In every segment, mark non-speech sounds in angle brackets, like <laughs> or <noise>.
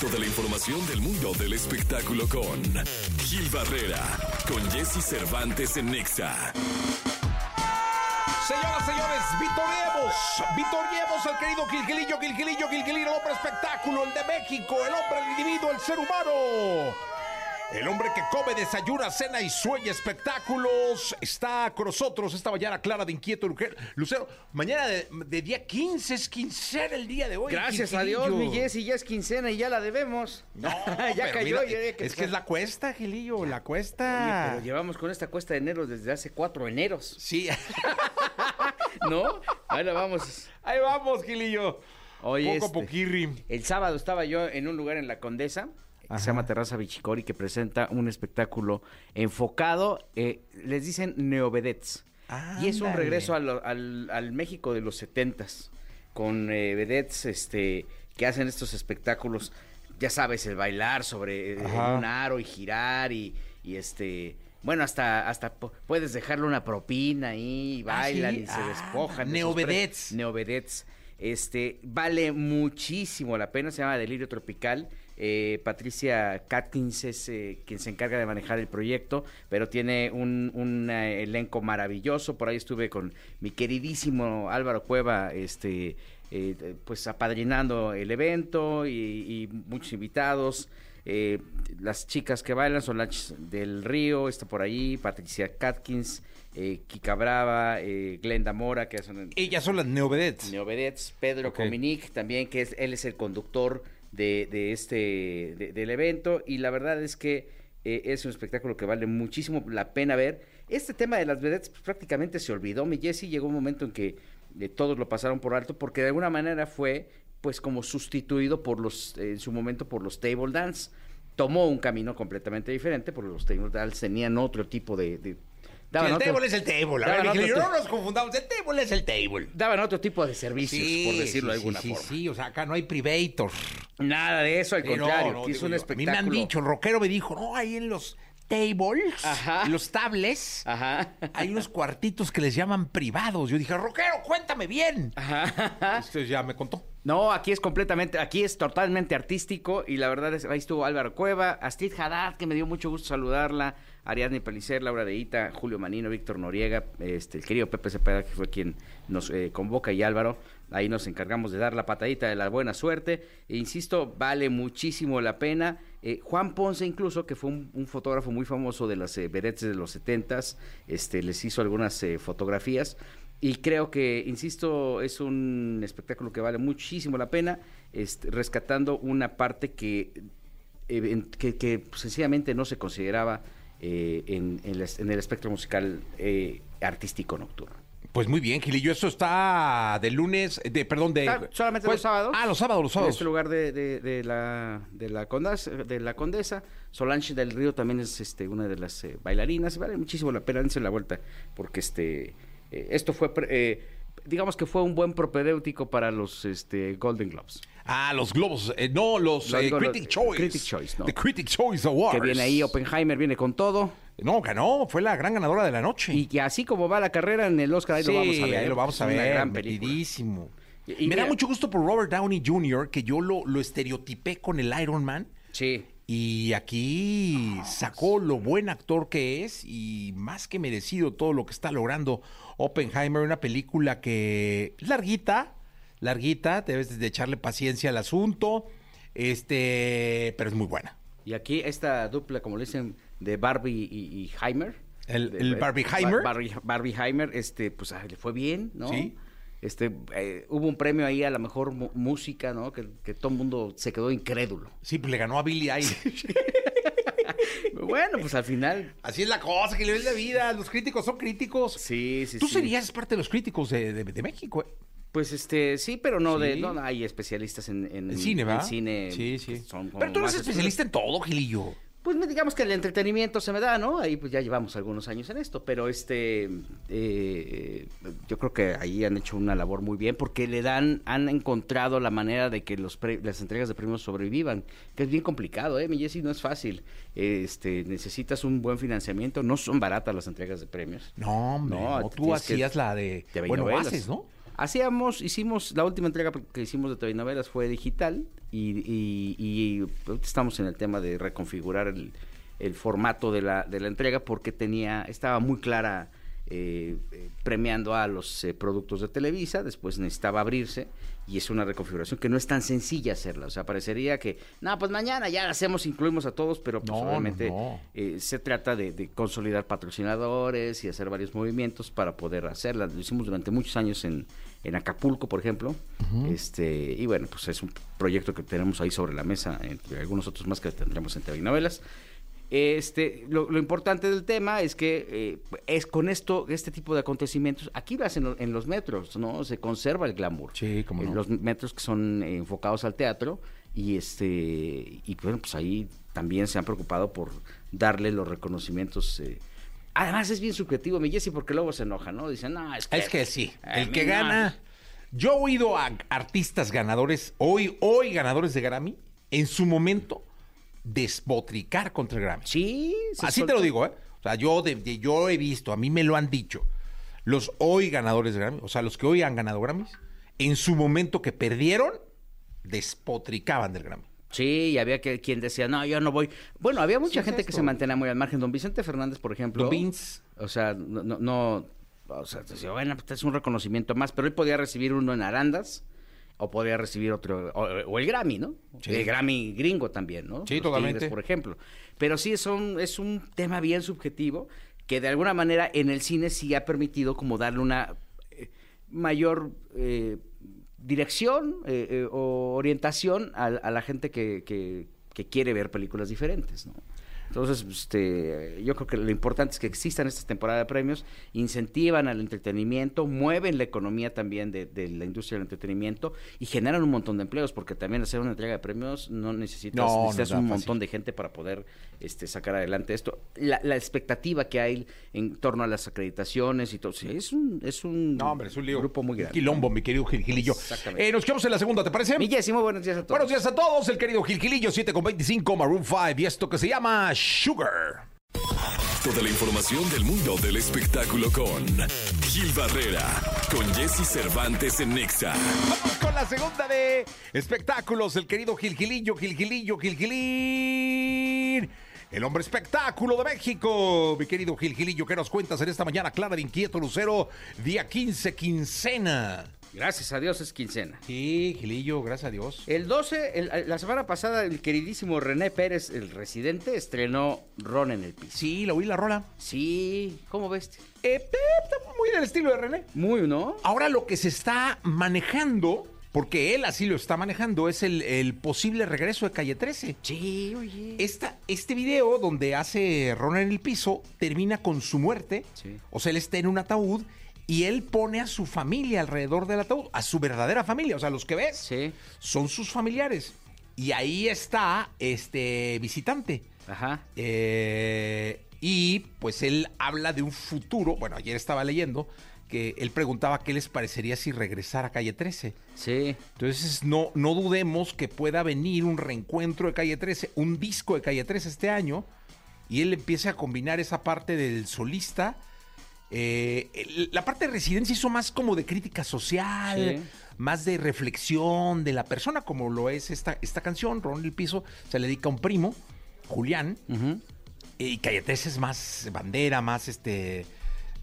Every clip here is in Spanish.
directo de la información del mundo del espectáculo con Gil Barrera, con Jesse Cervantes en Nexa. Señoras, señores, vitoriemos, vitoriemos al querido Gilgilillo, Gilgilillo, Gilgilillo, el hombre espectáculo, el de México, el hombre, el individuo, el ser humano. El hombre que come, desayuna, cena y sueña espectáculos está con nosotros esta mañana clara de inquieto Lucero. Lucero, mañana de, de día 15 es quincena el día de hoy. Gracias a. Dios, mi Jessy, ya es quincena y ya la debemos. No, <laughs> ya cayó. mira, ya había es que es la cuesta, Gilillo, la Oye, cuesta. pero llevamos con esta cuesta de enero desde hace cuatro eneros, Sí, <laughs> ¿no? Ahora vamos. ahí vamos, Gilillo. Oye, Poco este, poquirri. el sábado estaba yo en un lugar en la Condesa, que se llama Terraza Bichicori, que presenta un espectáculo enfocado, eh, les dicen neovedets. Y es un regreso al, al México de los setentas, con eh, vedettes este, que hacen estos espectáculos, ya sabes, el bailar sobre eh, un aro y girar y, y este... Bueno, hasta hasta pu- puedes dejarle una propina ahí, y ¿Ah, bailan sí? y se Ah, despojan. Neovedets. Este, vale muchísimo la pena, se llama Delirio Tropical. Eh, Patricia Catkins es eh, quien se encarga de manejar el proyecto, pero tiene un, un, eh, elenco maravilloso. Por ahí estuve con mi queridísimo Álvaro Cueva, este, eh, pues apadrinando el evento y, y muchos invitados. Las chicas que bailan son las del Río, está por ahí, Patricia Catkins, eh, Kika Brava, eh, Glenda Mora, que son Ellas son las neovedets. Neovedets, Pedro Ok. Cominic también, que es, él es el conductor de, de este de- del evento y la verdad es que eh, es un espectáculo que vale muchísimo la pena ver. Este tema de las vedettes pues, prácticamente se olvidó. Mi Jesse llegó un momento en que eh, todos lo pasaron por alto porque de alguna manera fue pues como sustituido por los en su momento por los table dance. Tomó un camino completamente diferente porque los table dance tenían otro tipo de, el otro- table es el table. A ver, otro no nos confundamos. El table es el table. daban otro tipo de servicios, por decirlo de alguna sí, forma. Sí, o sea, acá no hay privator. Nada de eso, al contrario, no, es un yo, espectáculo. A mí me han dicho, el rockero me dijo, no, ahí en los tables, Ajá. los tables, Ajá. hay unos cuartitos que les llaman privados. Yo dije, rockero, cuéntame bien. Ajá. Entonces ya me contó. No, aquí es completamente, aquí es totalmente artístico y la verdad es ahí estuvo Álvaro Cueva, Astrid Haddad, que me dio mucho gusto saludarla, Ariadne Pelicer, Laura de Ita, Julio Manino, Víctor Noriega, este, el querido Pepe Cepeda, que fue quien nos eh, convoca, y Álvaro. Ahí nos encargamos de dar la patadita de la buena suerte. E insisto, vale muchísimo la pena. Eh, Juan Ponce, incluso, que fue un, fotógrafo muy famoso de las eh, de los setentas, este, les hizo algunas eh, fotografías. Y creo que, insisto, es un espectáculo que vale muchísimo la pena, este, rescatando una parte que, que, que, pues, sencillamente no se consideraba eh, en, en en el espectro musical eh, artístico nocturno. Pues muy bien, Gilillo. Eso está de lunes, de perdón, de. Solamente pues- los sábados. Ah, los sábados, los En sábados. este lugar de, de- de la, de, la condesa, de la condesa, Solange del Río también es este, una de las eh, bailarinas. Vale muchísimo la pena, dense la vuelta, porque este, eh, esto fue, pre- eh, digamos que fue un buen propedéutico para los este, Golden Globes. Ah, los globos. eh, no, los eh, Critic eh, Choice. Critic Choice, no. The Critic Choice Awards. Que viene ahí, Oppenheimer viene con todo. No, ganó. Fue la gran ganadora de la noche. Y que así como va la carrera en el Oscar, ahí sí, lo vamos a ver. ahí lo vamos a una ver. gran película. metidísimo. Y- y Me da mucho gusto por Robert Downey Jr., que yo lo, lo estereotipé con el Iron Man. Sí. Y aquí sacó lo buen actor que es y más que merecido todo lo que está logrando Oppenheimer, una película que es larguita, larguita, debes de echarle paciencia al asunto, este, pero es muy buena. Y aquí esta dupla, como le dicen, de Barbie y, y Heimer. El- el Barbieheimer. Bar- Barbie, Barbieheimer, este, pues le fue bien, ¿no? Sí. Este, eh, hubo un premio ahí a la mejor música, ¿no? Que, que todo el mundo se quedó incrédulo. Sí, pues le ganó a Billy Eilish. <laughs> bueno, pues al final. Así es la cosa, que le ves la vida, los críticos son críticos. Sí, sí, Tú sí. serías parte de los críticos de, de- de México, ¿eh? Pues este, sí, pero no de. No, hay especialistas en, en, En cine, ¿va? en cine. Sí, sí. son como Pero tú eres especialista en todo, Gilillo. Pues digamos que el entretenimiento se me da, ¿no? Ahí pues ya llevamos algunos años en esto, pero este, eh, yo creo que ahí han hecho una labor muy bien porque le dan, han encontrado la manera de que los pre- las entregas de premios sobrevivan, que es bien complicado, ¿eh? Mi Jessy, no es fácil. Este, necesitas un buen financiamiento, no son baratas las entregas de premios. No, hombre, No, no, tú hacías la de... de bueno, haces, ¿no? Hacíamos, hicimos, la última entrega que hicimos de telenovelas fue digital y, y, y ahorita estamos en el tema de reconfigurar el, el formato de la, de la entrega porque tenía, estaba muy clara eh, eh, premiando a los eh, productos de Televisa, después necesitaba abrirse y es una reconfiguración que no es tan sencilla hacerla, o sea, parecería que, no, pues mañana ya la hacemos, incluimos a todos, pero pues No, obviamente no. eh, se trata de, de consolidar patrocinadores y hacer varios movimientos para poder hacerla. Lo hicimos durante muchos años en, en Acapulco, por ejemplo. este Y bueno, pues es un proyecto que tenemos ahí sobre la mesa, entre algunos otros más que tendremos en TV Novelas. Este, lo, lo importante del tema es que eh, es con esto, este tipo de acontecimientos, aquí lo hacen en los metros, ¿no? Se conserva el glamour. Sí, cómo En no. los metros que son eh, enfocados al teatro y este y bueno, pues ahí también se han preocupado por darle los reconocimientos. eh. Además es bien subjetivo, mi Jessy, porque luego se enoja, ¿no? Dicen, no, es que... Es que sí, el que no". gana. Yo he oído a artistas ganadores, hoy, hoy ganadores de Grammy, en su momento despotricar contra el Grammy. Sí, se Así te lo digo, ¿eh? O sea, yo, de- de- yo he visto, a mí me lo han dicho, los hoy ganadores de Grammy, o sea, los que hoy han ganado Grammys, en su momento que perdieron, despotricaban del Grammy. Sí, y había que, quien decía, no, yo no voy. Bueno, había mucha Sí, es gente que se mantenía muy al margen. Don Vicente Fernández, por ejemplo. Don Vince. O sea, no, no, no- o sea, decía, bueno, pues es un reconocimiento más, pero él podía recibir uno en Arandas o podía recibir otro, o, o el Grammy, ¿no? Sí. El Grammy gringo también, ¿no? Sí, Los totalmente. Tigres, por ejemplo. Pero sí es un, es un tema bien subjetivo que de alguna manera en el cine sí ha permitido como darle una eh, mayor eh, dirección eh, eh, o orientación a, a la gente que, que- que quiere ver películas diferentes, ¿no? Entonces, este, yo creo que lo importante es que existan estas temporadas de premios, incentivan al entretenimiento, mueven la economía también de, de la industria del entretenimiento y generan un montón de empleos, porque también hacer una entrega de premios no necesitas, No, necesitas un fácil. montón de gente para poder este, sacar adelante esto. La, la expectativa que hay en torno a las acreditaciones y todo, sí, es un, es un, No, hombre, es un lío. grupo muy Un grande. Quilombo, mi querido Gil Gilillo. Exactamente. Eh, nos quedamos en la segunda, ¿te parece? Mi Jessy, muy buenos días a todos. Buenos días a todos, el querido Gil Gilillo, 7 con 25, Maroon 5, y esto que se llama Sugar. Toda la información del mundo del espectáculo con Gil Barrera, con Jesse Cervantes en Nexa. Vamos con la segunda de espectáculos, el querido Gil Gilillo, Gil Gilillo, Gil Gilín. El hombre espectáculo de México, mi querido Gil Gilillo, ¿qué nos cuentas en esta mañana clara de inquieto Lucero, día 15, quincena? Gracias a Dios es quincena. Sí, Gilillo, gracias a Dios. El 12, el- la semana pasada, el queridísimo René Pérez, el residente, estrenó Ron en el piso. Sí, la oí la rola. Sí, ¿cómo ves? Eh, eh, está muy del estilo de René. Muy, ¿no? Ahora lo que se está manejando, porque él así lo está manejando, es el, el posible regreso de Calle 13. Sí, oye. Esta, este video donde hace Ron en el piso termina con su muerte. Sí. O sea, él está en un ataúd y él pone a su familia alrededor del ataúd, a su verdadera familia. O sea, los que ves Sí, son sus familiares. Y ahí está este visitante. ajá. Eh, y pues él habla de un futuro. Bueno, ayer estaba leyendo que él preguntaba qué les parecería si regresara a Calle 13. Sí, Entonces no, no dudemos que pueda venir un reencuentro de Calle 13, un disco de Calle 13 este año, y él empiece a combinar esa parte del solista. Eh, el- la parte de residencia hizo más como de crítica social, Sí. más de reflexión de la persona, como lo es esta, esta canción, Ron el Piso, se le dedica a un primo, Julián, y 13 es más bandera, más este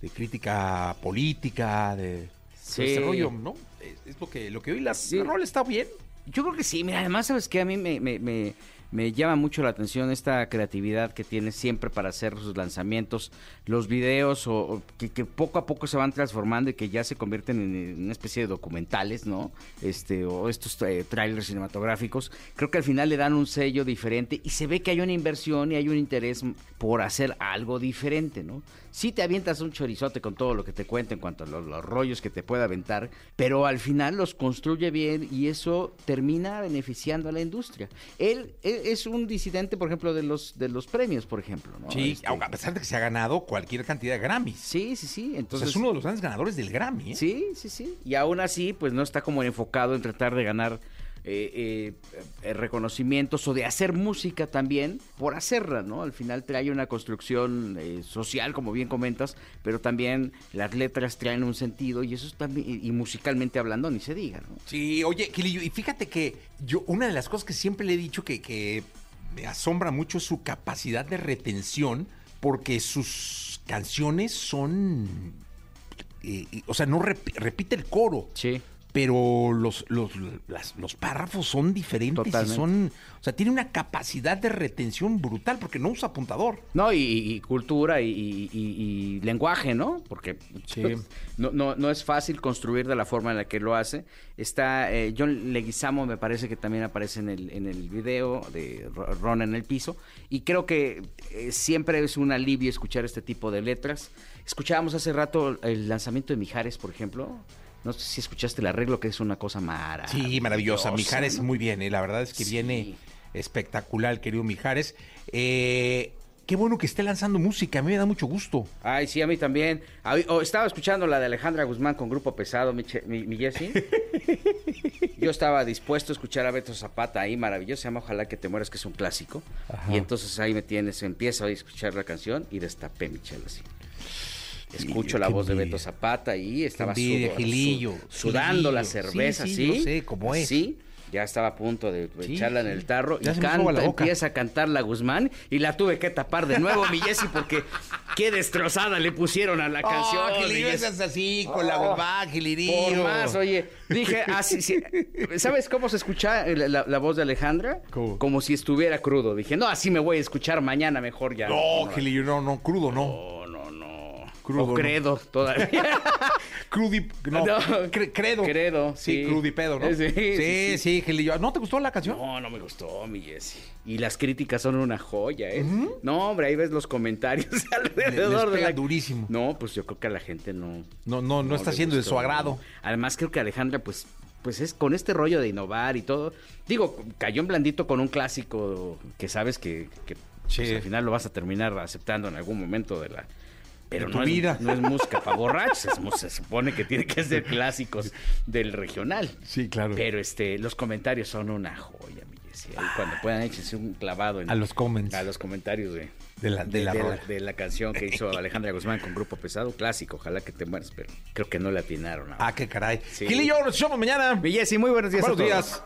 de crítica política, de Sí. de ese rollo, ¿no? Es, es lo que lo que hoy la, Sí. la rola está bien. Yo creo que sí, mira, además, ¿sabes qué? A mí me, me, me, me llama mucho la atención esta creatividad que tiene siempre para hacer sus lanzamientos, los videos, o, que, poco a poco se van transformando y que ya se convierten en, en una especie de documentales, ¿no? Este, o estos eh, trailers cinematográficos. Creo que al final le dan un sello diferente y se ve que hay una inversión y hay un interés por hacer algo diferente, ¿no? Sí te avientas un chorizote con todo lo que te cuenta en cuanto a los, los rollos que te pueda aventar, pero al final los construye bien y eso termina beneficiando a la industria. Él, él es un disidente, por ejemplo, de los de los premios, por ejemplo, ¿no? Sí, Este, a pesar de que se ha ganado cualquier cantidad de Grammys. sí, sí, sí. Entonces Entonces, es uno de los grandes ganadores del Grammy. ¿eh? Sí, sí, sí. Y aún así, pues no está como enfocado en tratar de ganar eh, eh, reconocimientos o de hacer música también por hacerla, ¿no? Al final trae una construcción eh, social, como bien comentas, pero también las letras traen un sentido y eso es también, y, musicalmente hablando, ni se diga, ¿no? Sí, oye, Gilillo, y fíjate que yo, una de las cosas que siempre le he dicho que, que me asombra mucho es su capacidad de retención, porque sus canciones son. eh, eh, o sea, no rep- repite el coro. Sí. Pero los, los, las- los párrafos son diferentes y Totalmente. son. O sea, tiene una capacidad de retención brutal porque no usa apuntador. No, y, y cultura y, y- y- y lenguaje, ¿no? Porque Sí. <laughs> no, no, no es fácil construir de la forma en la que lo hace. Está eh, John Leguizamo, me parece que también aparece en el, en el video de Ro- Ron en el piso. Y creo que eh, siempre es un alivio escuchar este tipo de letras. Escuchábamos hace rato el lanzamiento de Mijares, por ejemplo. No sé si escuchaste el arreglo, que es una cosa maravillosa. Sí, maravillosa. Mijares ¿no? muy bien, ¿eh? la verdad es que Sí. viene espectacular, querido Mijares. Eh, qué bueno que esté lanzando música, a mí me da mucho gusto. Ay, sí, a mí también. Oh, estaba escuchando la de Alejandra Guzmán con Grupo Pesado, mi, mi, mi Jessy. <laughs> Yo estaba dispuesto a escuchar a Beto Zapata ahí, maravilloso. Se llama Ojalá que te mueras, que es un clásico. Ajá. Y entonces ahí me tienes, empiezo a escuchar la canción y destapé mi chela así. Escucho la voz de. Beto Zapata y estaba envidia, Gilillo, sudando la cerveza, Sí, sí. sí, lo sé, cómo es. Sí, ya estaba a punto de Sí, echarla en el tarro Ya y canta, la empieza a cantar la Guzmán y la tuve que tapar de nuevo, mi Jessy, porque qué destrozada le pusieron a la canción. Oh, mi Gilillo, es así, con la Oh, Guzmán, Gilirillo. Por más, oye, dije, así, sí, ¿sabes cómo se escucha la, la- la voz de Alejandra? ¿Cómo? Como si estuviera crudo. Dije, no, así me voy a escuchar mañana mejor ya. No, Gilillo, no, no, crudo no. No, no, no. Crudo, o no. credo todavía. <laughs> Crudi, no, No. cre- credo. Credo, Sí, sí. crudipedo, ¿no? Sí, sí, sí, sí. sí, Gilillo. ¿No te gustó la canción? No, no me gustó, mi Jessy. Y las críticas son una joya, ¿eh? No, hombre, ahí ves los comentarios <laughs> alrededor de la... durísimo. No, pues yo creo que a la gente no... No, no, no, está siendo de su agrado. no. Además, creo que Alejandra, pues, pues es con este rollo de innovar y todo. Digo, cayó en blandito con un clásico que sabes que, pues, al final lo vas a terminar aceptando en algún momento de la. Pero tu no, vida. Es, no es música para borrachos, es se supone que tiene que ser clásicos del regional. Sí, claro. Pero este, los comentarios son una joya, mi Jessy. Ahí cuando puedan échense un clavado en, A los comments. a los comentarios de, De la- de la de la canción que hizo Alejandra Guzmán con Grupo Pesado, clásico, ojalá que te mueras, pero creo que no le atinaron. Ah, qué caray. Sí. Gilillo, nos escuchamos mañana. Mi Jessy, muy buenos días a Buenos todos. días.